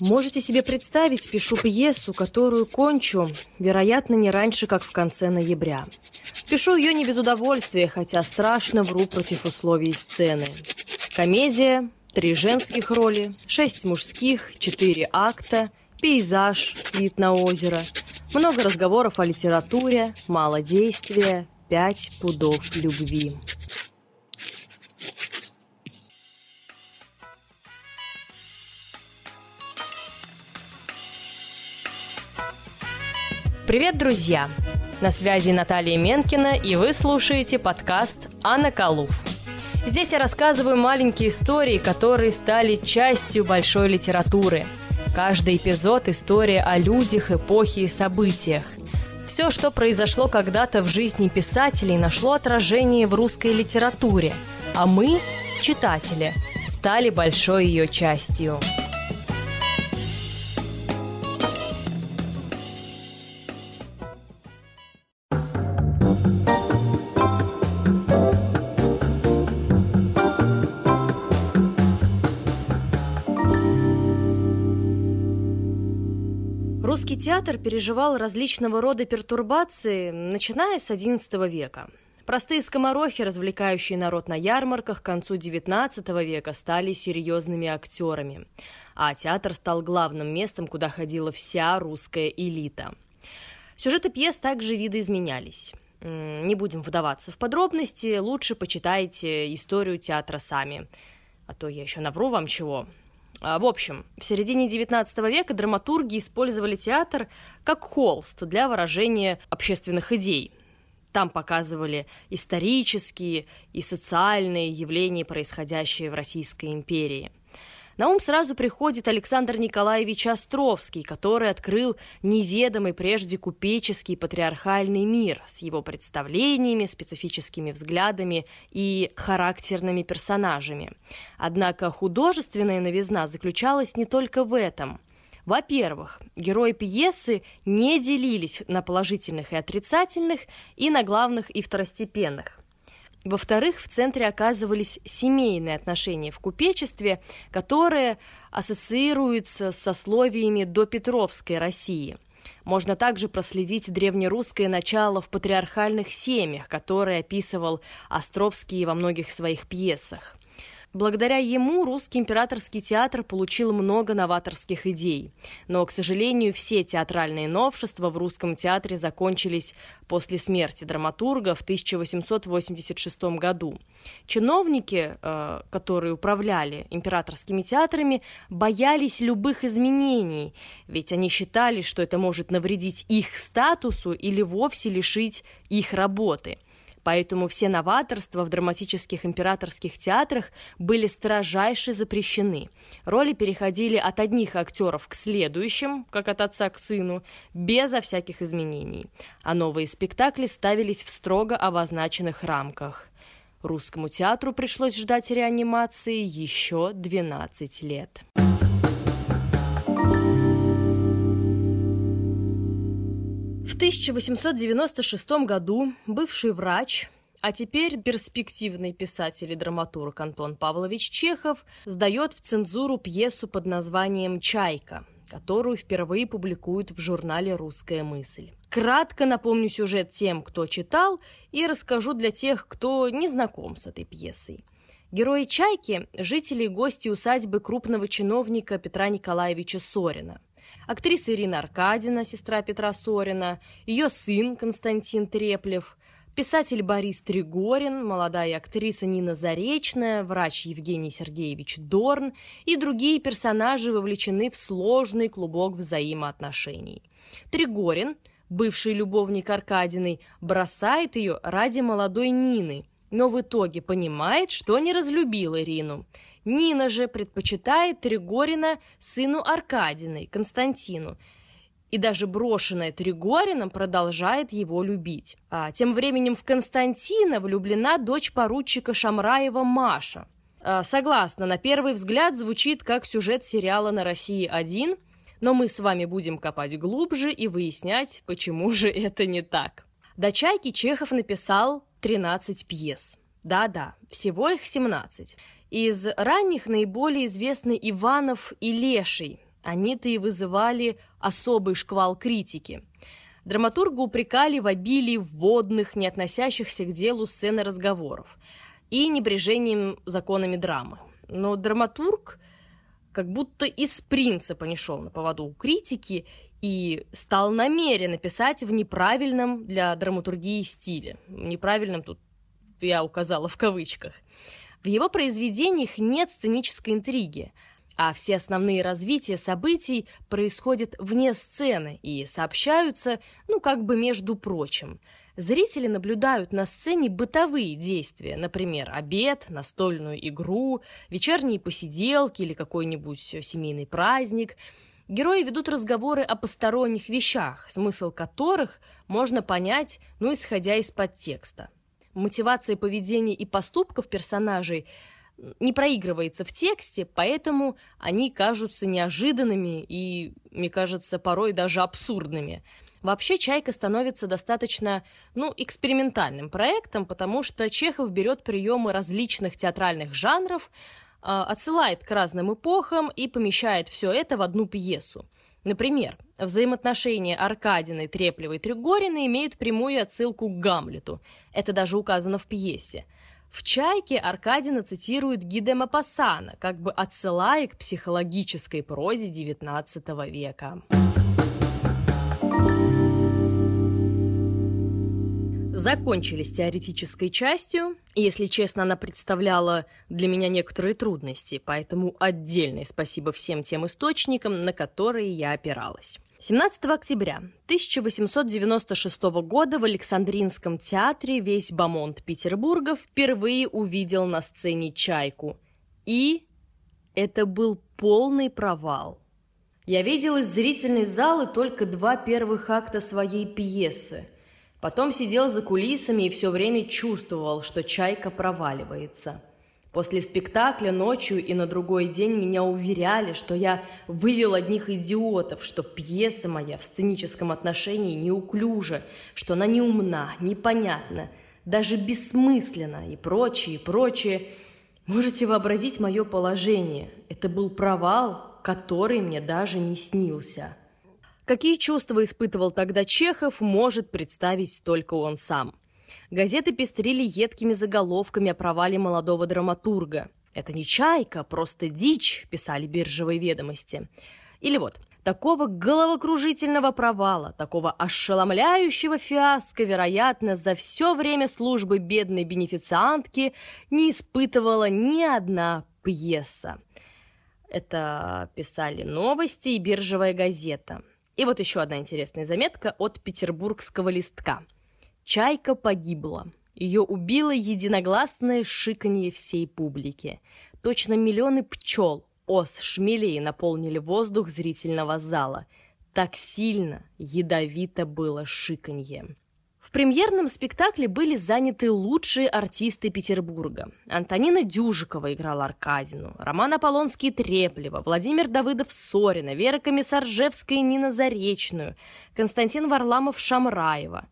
Можете себе представить, пишу пьесу, которую кончу, вероятно, не раньше, как в конце ноября. Пишу ее не без удовольствия, хотя страшно вру против условий сцены. Комедия, три женских роли, шесть мужских, четыре акта, пейзаж, вид на озеро, много разговоров о литературе, мало действия, пять пудов любви. Привет, друзья! На связи Наталья Менкина, и вы слушаете подкаст «Анна Калуф». Здесь я рассказываю маленькие истории, которые стали частью большой литературы. Каждый эпизод – история о людях, эпохе и событиях. Все, что произошло когда-то в жизни писателей, нашло отражение в русской литературе, а мы, читатели, стали большой ее частью. Русский театр переживал различного рода пертурбации, начиная с XI века. Простые скоморохи, развлекающие народ на ярмарках, к концу XIX века стали серьезными актерами. А театр стал главным местом, куда ходила вся русская элита. Сюжеты пьес также видоизменялись. Не будем вдаваться в подробности, лучше почитайте историю театра сами. А то я еще навру вам чего. А, в общем, в середине XIX века драматурги использовали театр как холст для выражения общественных идей. Там показывали исторические и социальные явления, происходящие в Российской империи. На ум сразу приходит Александр Николаевич Островский, который открыл неведомый прежде купеческий патриархальный мир с его представлениями, специфическими взглядами и характерными персонажами. Однако художественная новизна заключалась не только в этом – во-первых, герои пьесы не делились на положительных и отрицательных, и на главных и второстепенных. Во-вторых, в центре оказывались семейные отношения в купечестве, которые ассоциируются с сословиями до Петровской России. Можно также проследить древнерусское начало в патриархальных семьях, которое описывал Островский во многих своих пьесах. Благодаря ему русский императорский театр получил много новаторских идей. Но, к сожалению, все театральные новшества в русском театре закончились после смерти драматурга в 1886 году. Чиновники, э, которые управляли императорскими театрами, боялись любых изменений, ведь они считали, что это может навредить их статусу или вовсе лишить их работы – Поэтому все новаторства в драматических императорских театрах были строжайше запрещены. Роли переходили от одних актеров к следующим, как от отца к сыну, безо всяких изменений. А новые спектакли ставились в строго обозначенных рамках. Русскому театру пришлось ждать реанимации еще 12 лет. 1896 году бывший врач, а теперь перспективный писатель и драматург Антон Павлович Чехов сдает в цензуру пьесу под названием «Чайка», которую впервые публикуют в журнале «Русская мысль». Кратко напомню сюжет тем, кто читал, и расскажу для тех, кто не знаком с этой пьесой. Герои «Чайки» – жители и гости усадьбы крупного чиновника Петра Николаевича Сорина – актриса Ирина Аркадина, сестра Петра Сорина, ее сын Константин Треплев, писатель Борис Тригорин, молодая актриса Нина Заречная, врач Евгений Сергеевич Дорн и другие персонажи вовлечены в сложный клубок взаимоотношений. Тригорин, бывший любовник Аркадиной, бросает ее ради молодой Нины, но в итоге понимает, что не разлюбил Ирину – Нина же предпочитает Тригорина сыну Аркадиной, Константину. И даже брошенная Тригорином продолжает его любить. А тем временем в Константина влюблена дочь поручика Шамраева Маша. А, согласна, на первый взгляд звучит как сюжет сериала на России-1, но мы с вами будем копать глубже и выяснять, почему же это не так. До «Чайки» Чехов написал 13 пьес. Да-да, всего их 17. Из ранних наиболее известны Иванов и Леший, Они-то и вызывали особый шквал критики. Драматурга упрекали в обилии вводных, не относящихся к делу сцены разговоров и небрежением законами драмы. Но драматург как будто из принципа не шел на поводу у критики и стал намеренно писать в неправильном для драматургии стиле. Неправильном тут я указала в кавычках. В его произведениях нет сценической интриги, а все основные развития событий происходят вне сцены и сообщаются, ну, как бы между прочим. Зрители наблюдают на сцене бытовые действия, например, обед, настольную игру, вечерние посиделки или какой-нибудь семейный праздник – Герои ведут разговоры о посторонних вещах, смысл которых можно понять, ну, исходя из подтекста. Мотивация поведения и поступков персонажей не проигрывается в тексте, поэтому они кажутся неожиданными и, мне кажется, порой даже абсурдными. Вообще «Чайка» становится достаточно, ну, экспериментальным проектом, потому что Чехов берет приемы различных театральных жанров, отсылает к разным эпохам и помещает все это в одну пьесу. Например, взаимоотношения Аркадины, Треплевой и Тригорина имеют прямую отсылку к Гамлету. Это даже указано в пьесе. В «Чайке» Аркадина цитирует Гиде Мапассана, как бы отсылая к психологической прозе XIX века. Закончили с теоретической частью. Если честно, она представляла для меня некоторые трудности, поэтому отдельное спасибо всем тем источникам, на которые я опиралась. 17 октября 1896 года в Александринском театре весь Бамонт Петербурга впервые увидел на сцене «Чайку». И это был полный провал. Я видел из зрительной залы только два первых акта своей пьесы – Потом сидел за кулисами и все время чувствовал, что чайка проваливается. После спектакля ночью и на другой день меня уверяли, что я вывел одних идиотов, что пьеса моя в сценическом отношении неуклюжа, что она неумна, непонятна, даже бессмысленна и прочее, и прочее. Можете вообразить мое положение. Это был провал, который мне даже не снился. Какие чувства испытывал тогда Чехов, может представить только он сам. Газеты пестрили едкими заголовками о провале молодого драматурга. «Это не чайка, просто дичь», – писали биржевые ведомости. Или вот, такого головокружительного провала, такого ошеломляющего фиаско, вероятно, за все время службы бедной бенефициантки не испытывала ни одна пьеса. Это писали новости и биржевая газета. И вот еще одна интересная заметка от петербургского листка. «Чайка погибла. Ее убило единогласное шиканье всей публики. Точно миллионы пчел, ос, шмелей наполнили воздух зрительного зала. Так сильно, ядовито было шиканье». В премьерном спектакле были заняты лучшие артисты Петербурга. Антонина Дюжикова играла Аркадину, Роман Аполлонский Треплева, Владимир Давыдов Сорина, Вера Комиссаржевская Нина Заречную, Константин Варламов Шамраева.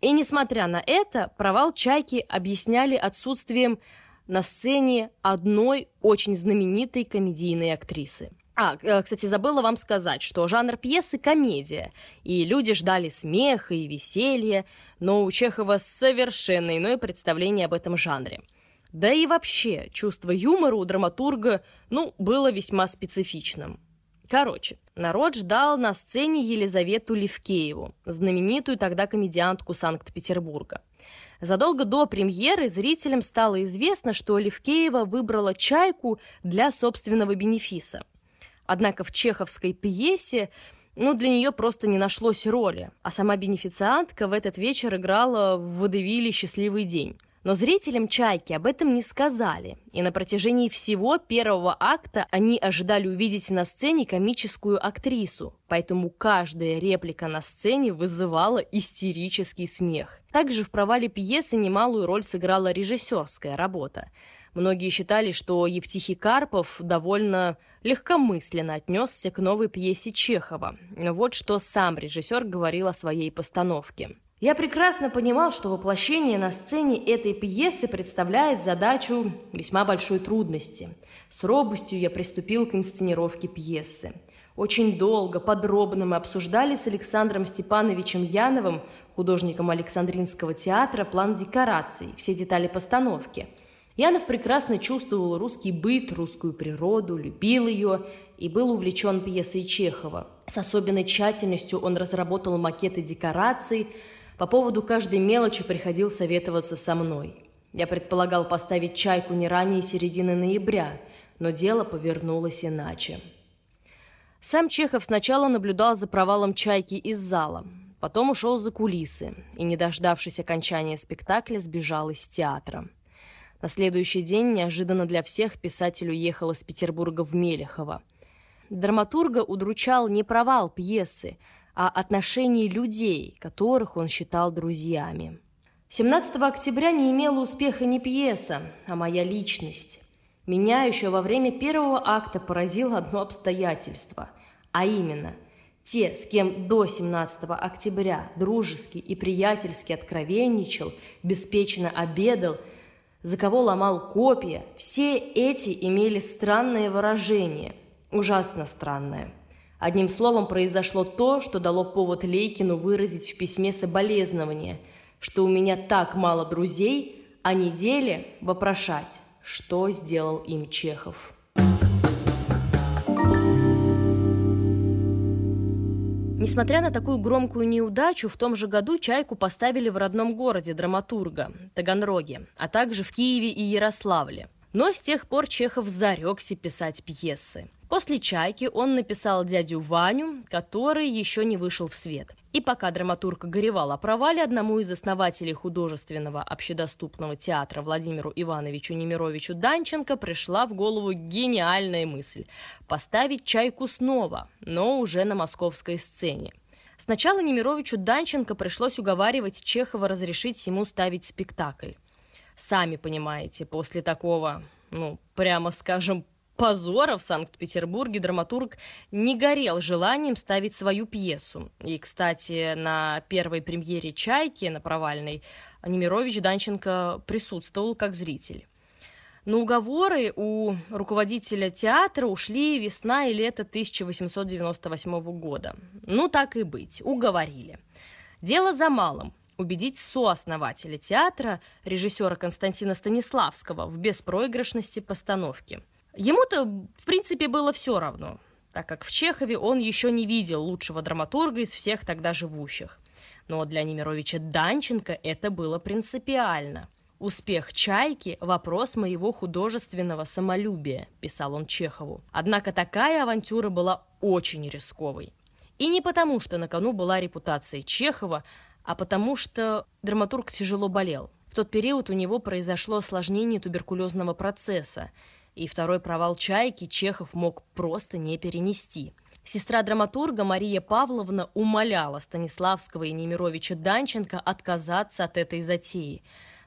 И несмотря на это, провал «Чайки» объясняли отсутствием на сцене одной очень знаменитой комедийной актрисы. А, э, кстати, забыла вам сказать, что жанр пьесы – комедия, и люди ждали смеха и веселья, но у Чехова совершенно иное представление об этом жанре. Да и вообще, чувство юмора у драматурга, ну, было весьма специфичным. Короче, народ ждал на сцене Елизавету Левкееву, знаменитую тогда комедиантку Санкт-Петербурга. Задолго до премьеры зрителям стало известно, что Левкеева выбрала «Чайку» для собственного бенефиса – Однако в чеховской пьесе ну, для нее просто не нашлось роли, а сама бенефициантка в этот вечер играла в водевиле «Счастливый день». Но зрителям «Чайки» об этом не сказали, и на протяжении всего первого акта они ожидали увидеть на сцене комическую актрису, поэтому каждая реплика на сцене вызывала истерический смех. Также в провале пьесы немалую роль сыграла режиссерская работа. Многие считали, что Евтихий Карпов довольно легкомысленно отнесся к новой пьесе Чехова. Вот что сам режиссер говорил о своей постановке. Я прекрасно понимал, что воплощение на сцене этой пьесы представляет задачу весьма большой трудности. С робостью я приступил к инсценировке пьесы. Очень долго, подробно мы обсуждали с Александром Степановичем Яновым, художником Александринского театра, план декораций, все детали постановки. Янов прекрасно чувствовал русский быт, русскую природу, любил ее и был увлечен пьесой Чехова. С особенной тщательностью он разработал макеты декораций, по поводу каждой мелочи приходил советоваться со мной. Я предполагал поставить «Чайку» не ранее середины ноября, но дело повернулось иначе. Сам Чехов сначала наблюдал за провалом «Чайки» из зала, потом ушел за кулисы и, не дождавшись окончания спектакля, сбежал из театра. На следующий день неожиданно для всех писатель уехал из Петербурга в Мелехово. Драматурга удручал не провал пьесы, а отношение людей, которых он считал друзьями. 17 октября не имела успеха не пьеса, а моя личность. Меня еще во время первого акта поразило одно обстоятельство, а именно те, с кем до 17 октября дружески и приятельски откровенничал, беспечно обедал, за кого ломал копья, все эти имели странное выражение, ужасно странное. Одним словом, произошло то, что дало повод Лейкину выразить в письме соболезнования, что у меня так мало друзей, а неделе вопрошать что сделал им Чехов. Несмотря на такую громкую неудачу, в том же году «Чайку» поставили в родном городе драматурга – Таганроге, а также в Киеве и Ярославле. Но с тех пор Чехов зарекся писать пьесы. После «Чайки» он написал «Дядю Ваню», который еще не вышел в свет. И пока драматург горевал о провале, одному из основателей художественного общедоступного театра Владимиру Ивановичу Немировичу Данченко пришла в голову гениальная мысль – поставить «Чайку» снова, но уже на московской сцене. Сначала Немировичу Данченко пришлось уговаривать Чехова разрешить ему ставить спектакль. Сами понимаете, после такого, ну, прямо скажем, позора в Санкт-Петербурге драматург не горел желанием ставить свою пьесу. И, кстати, на первой премьере «Чайки» на провальной Немирович Данченко присутствовал как зритель. На уговоры у руководителя театра ушли весна и лето 1898 года. Ну, так и быть, уговорили. Дело за малым убедить сооснователя театра, режиссера Константина Станиславского, в беспроигрышности постановки – Ему-то, в принципе, было все равно, так как в Чехове он еще не видел лучшего драматурга из всех тогда живущих. Но для Немировича Данченко это было принципиально. «Успех «Чайки» – вопрос моего художественного самолюбия», – писал он Чехову. Однако такая авантюра была очень рисковой. И не потому, что на кону была репутация Чехова, а потому что драматург тяжело болел. В тот период у него произошло осложнение туберкулезного процесса – и второй провал «Чайки» Чехов мог просто не перенести. Сестра драматурга Мария Павловна умоляла Станиславского и Немировича Данченко отказаться от этой затеи.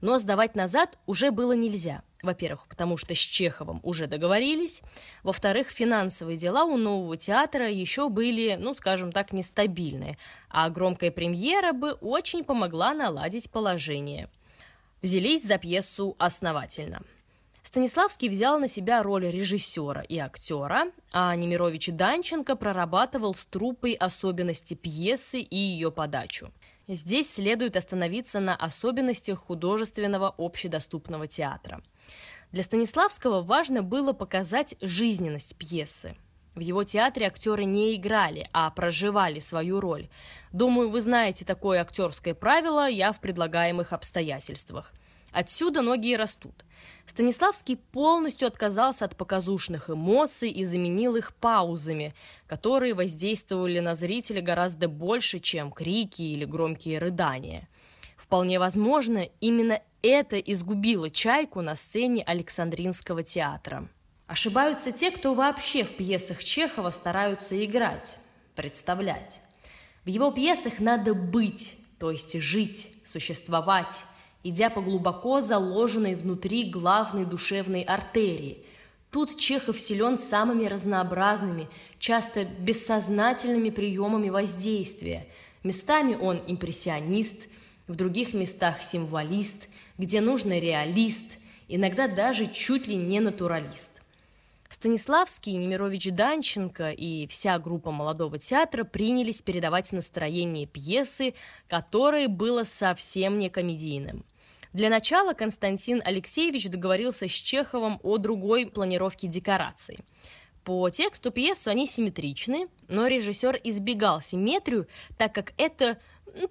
Но сдавать назад уже было нельзя. Во-первых, потому что с Чеховым уже договорились. Во-вторых, финансовые дела у нового театра еще были, ну, скажем так, нестабильные. А громкая премьера бы очень помогла наладить положение. Взялись за пьесу основательно – Станиславский взял на себя роль режиссера и актера, а Немирович Данченко прорабатывал с труппой особенности пьесы и ее подачу. Здесь следует остановиться на особенностях художественного общедоступного театра. Для Станиславского важно было показать жизненность пьесы. В его театре актеры не играли, а проживали свою роль. Думаю, вы знаете такое актерское правило «я в предлагаемых обстоятельствах». Отсюда ноги и растут. Станиславский полностью отказался от показушных эмоций и заменил их паузами, которые воздействовали на зрителя гораздо больше, чем крики или громкие рыдания. Вполне возможно, именно это изгубило «Чайку» на сцене Александринского театра. Ошибаются те, кто вообще в пьесах Чехова стараются играть, представлять. В его пьесах надо быть, то есть жить, существовать, идя по глубоко заложенной внутри главной душевной артерии. Тут Чехов силен самыми разнообразными, часто бессознательными приемами воздействия. Местами он импрессионист, в других местах символист, где нужно реалист, иногда даже чуть ли не натуралист. Станиславский, Немирович Данченко и вся группа молодого театра принялись передавать настроение пьесы, которое было совсем не комедийным. Для начала Константин Алексеевич договорился с Чеховым о другой планировке декораций. По тексту пьесы они симметричны, но режиссер избегал симметрию, так как это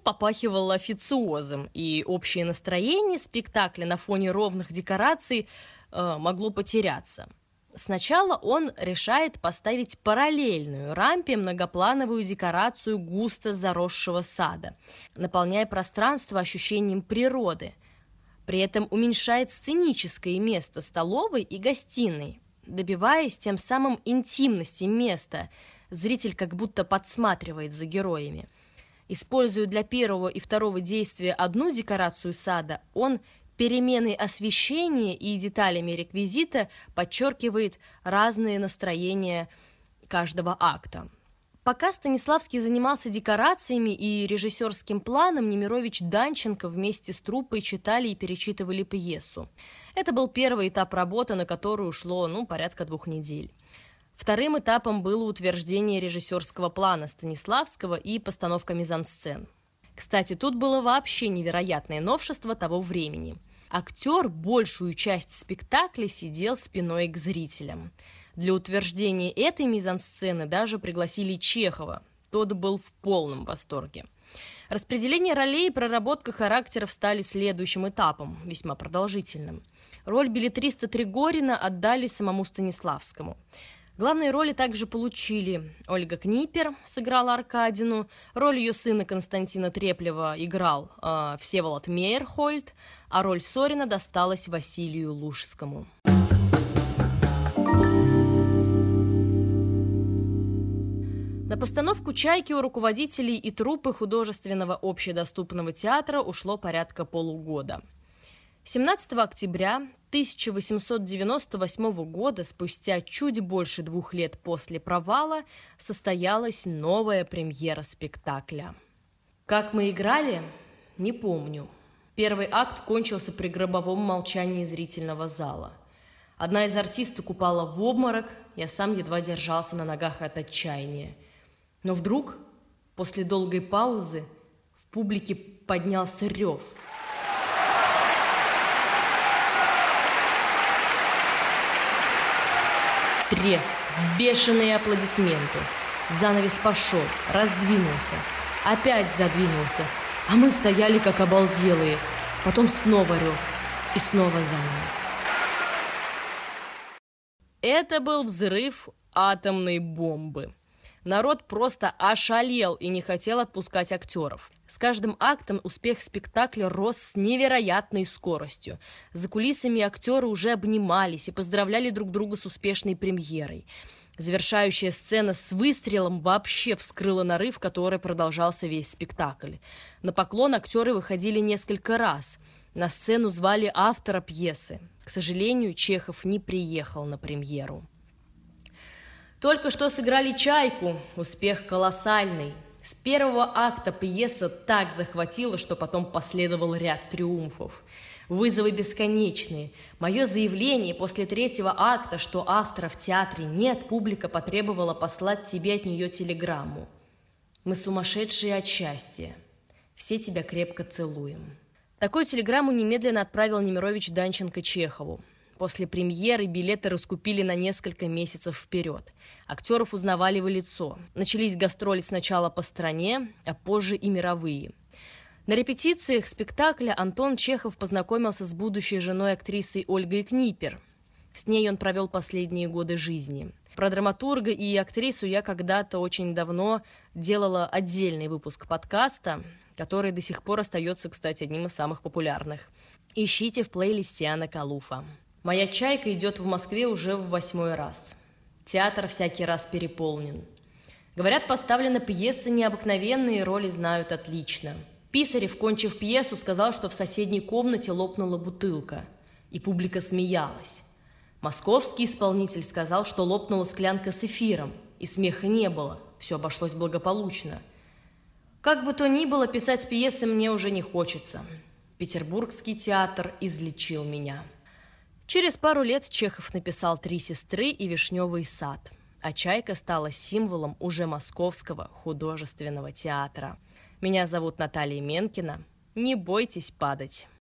попахивало официозом, и общее настроение спектакля на фоне ровных декораций э, могло потеряться. Сначала он решает поставить параллельную рампе многоплановую декорацию густо заросшего сада, наполняя пространство ощущением природы. При этом уменьшает сценическое место столовой и гостиной, добиваясь тем самым интимности места. Зритель как будто подсматривает за героями. Используя для первого и второго действия одну декорацию сада, он переменой освещения и деталями реквизита подчеркивает разные настроения каждого акта. Пока Станиславский занимался декорациями и режиссерским планом, Немирович Данченко вместе с труппой читали и перечитывали пьесу. Это был первый этап работы, на который ушло, ну, порядка двух недель. Вторым этапом было утверждение режиссерского плана Станиславского и постановка мизансцен. Кстати, тут было вообще невероятное новшество того времени. Актер большую часть спектакля сидел спиной к зрителям. Для утверждения этой мизансцены даже пригласили Чехова. Тот был в полном восторге. Распределение ролей и проработка характеров стали следующим этапом, весьма продолжительным. Роль билетриста Тригорина отдали самому Станиславскому. Главные роли также получили Ольга Книпер, сыграла Аркадину, роль ее сына Константина Треплева играл э, Всеволод Мейерхольд, а роль Сорина досталась Василию Лужскому. На постановку «Чайки» у руководителей и труппы художественного общедоступного театра ушло порядка полугода. 17 октября 1898 года, спустя чуть больше двух лет после провала, состоялась новая премьера спектакля. Как мы играли, не помню. Первый акт кончился при гробовом молчании зрительного зала. Одна из артисток упала в обморок, я сам едва держался на ногах от отчаяния – но вдруг, после долгой паузы, в публике поднялся рев. Треск, бешеные аплодисменты. Занавес пошел, раздвинулся, опять задвинулся, а мы стояли как обалделые. Потом снова рев и снова занавес. Это был взрыв атомной бомбы. Народ просто ошалел и не хотел отпускать актеров. С каждым актом успех спектакля рос с невероятной скоростью. За кулисами актеры уже обнимались и поздравляли друг друга с успешной премьерой. Завершающая сцена с выстрелом вообще вскрыла нарыв, который продолжался весь спектакль. На поклон актеры выходили несколько раз. На сцену звали автора пьесы. К сожалению, Чехов не приехал на премьеру. Только что сыграли «Чайку». Успех колоссальный. С первого акта пьеса так захватила, что потом последовал ряд триумфов. Вызовы бесконечные. Мое заявление после третьего акта, что автора в театре нет, публика потребовала послать тебе от нее телеграмму. Мы сумасшедшие от счастья. Все тебя крепко целуем. Такую телеграмму немедленно отправил Немирович Данченко Чехову. После премьеры билеты раскупили на несколько месяцев вперед. Актеров узнавали в лицо. Начались гастроли сначала по стране, а позже и мировые. На репетициях спектакля Антон Чехов познакомился с будущей женой актрисы Ольгой Книпер. С ней он провел последние годы жизни. Про драматурга и актрису я когда-то очень давно делала отдельный выпуск подкаста, который до сих пор остается, кстати, одним из самых популярных. Ищите в плейлисте Анна Калуфа. Моя «Чайка» идет в Москве уже в восьмой раз. Театр всякий раз переполнен. Говорят, поставлены пьесы необыкновенные, роли знают отлично. Писарев, кончив пьесу, сказал, что в соседней комнате лопнула бутылка, и публика смеялась. Московский исполнитель сказал, что лопнула склянка с эфиром, и смеха не было, все обошлось благополучно. Как бы то ни было, писать пьесы мне уже не хочется. Петербургский театр излечил меня. Через пару лет Чехов написал «Три сестры» и «Вишневый сад», а «Чайка» стала символом уже московского художественного театра. Меня зовут Наталья Менкина. Не бойтесь падать.